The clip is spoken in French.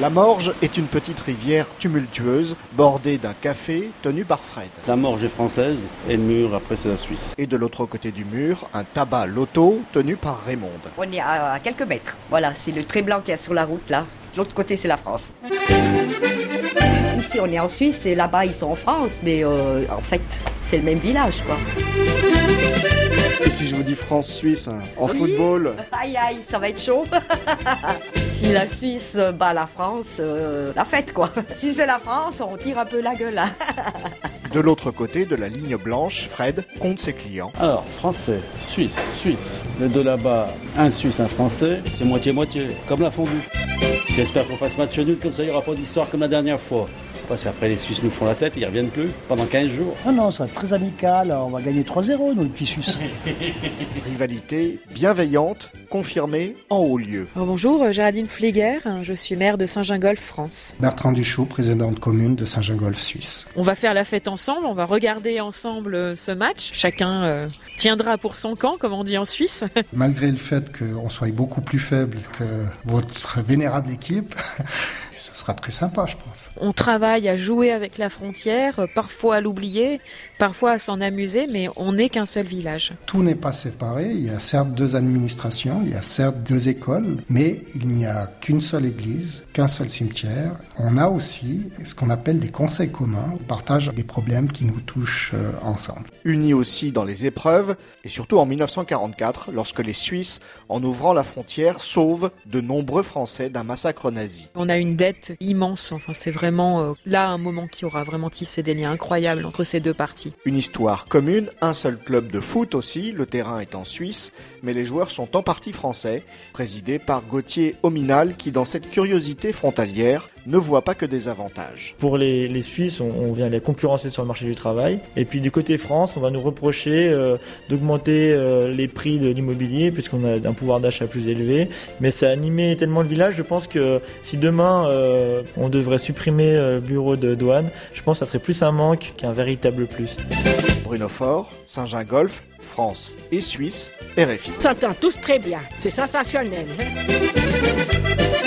La Morge est une petite rivière tumultueuse, bordée d'un café tenu par Fred. La Morge est française et le mur, après, c'est la Suisse. Et de l'autre côté du mur, un tabac loto tenu par Raymond. On est à, quelques mètres. Voilà, c'est le trait blanc qui est sur la route là. De l'autre côté, c'est la France. Ici, on est en Suisse et là-bas, ils sont en France, mais euh, en fait, c'est le même village, quoi. Et si je vous dis France-Suisse hein, en football Aïe aïe, ça va être chaud. si la Suisse bat la France, euh, la fête quoi. Si c'est la France, on tire un peu la gueule. de l'autre côté de la ligne blanche, Fred compte ses clients. Alors, français, suisse, suisse. Les deux là-bas, un suisse, un français, c'est moitié-moitié, comme la fondue. J'espère qu'on fasse match nul, comme ça il n'y aura pas d'histoire comme la dernière fois. Parce qu'après, les Suisses nous font la tête, ils reviennent plus pendant 15 jours. Non, non, ça va être très amical. On va gagner 3-0, nous, les petits Suisses. Rivalité bienveillante, confirmée en haut lieu. Oh, bonjour, euh, Géraldine Fleger. Je suis maire de Saint-Gingolf, France. Bertrand Duchot, président de commune de Saint-Gingolf, Suisse. On va faire la fête ensemble, on va regarder ensemble euh, ce match. Chacun euh, tiendra pour son camp, comme on dit en Suisse. Malgré le fait qu'on soit beaucoup plus faible que votre vénérable équipe, ce sera très sympa, je pense. On travaille à jouer avec la frontière, parfois à l'oublier, parfois à s'en amuser, mais on n'est qu'un seul village. Tout n'est pas séparé. Il y a certes deux administrations, il y a certes deux écoles, mais il n'y a qu'une seule église, qu'un seul cimetière. On a aussi ce qu'on appelle des conseils communs. On partage des problèmes qui nous touchent euh, ensemble. Unis aussi dans les épreuves, et surtout en 1944, lorsque les Suisses, en ouvrant la frontière, sauvent de nombreux Français d'un massacre nazi. On a une dette immense. Enfin, c'est vraiment euh, là un moment qui aura vraiment tissé des liens incroyables entre ces deux parties. Une histoire commune, un seul club de foot aussi, le terrain est en Suisse, mais les joueurs sont en partie français, présidé par Gauthier Ominal qui dans cette curiosité frontalière ne voit pas que des avantages. Pour les, Suisses, on, vient les concurrencer sur le marché du travail. Et puis du côté France, on va nous reprocher euh, d'augmenter euh, les prix de l'immobilier puisqu'on a un pouvoir d'achat plus élevé. Mais ça a animé tellement le village, je pense que si demain euh, on devrait supprimer le bureau de douane, je pense que ça serait plus un manque qu'un véritable plus. Bruno Fort, Saint-Jean-Golf, France et Suisse, RFI. On s'entend tous très bien, c'est sensationnel. Hein?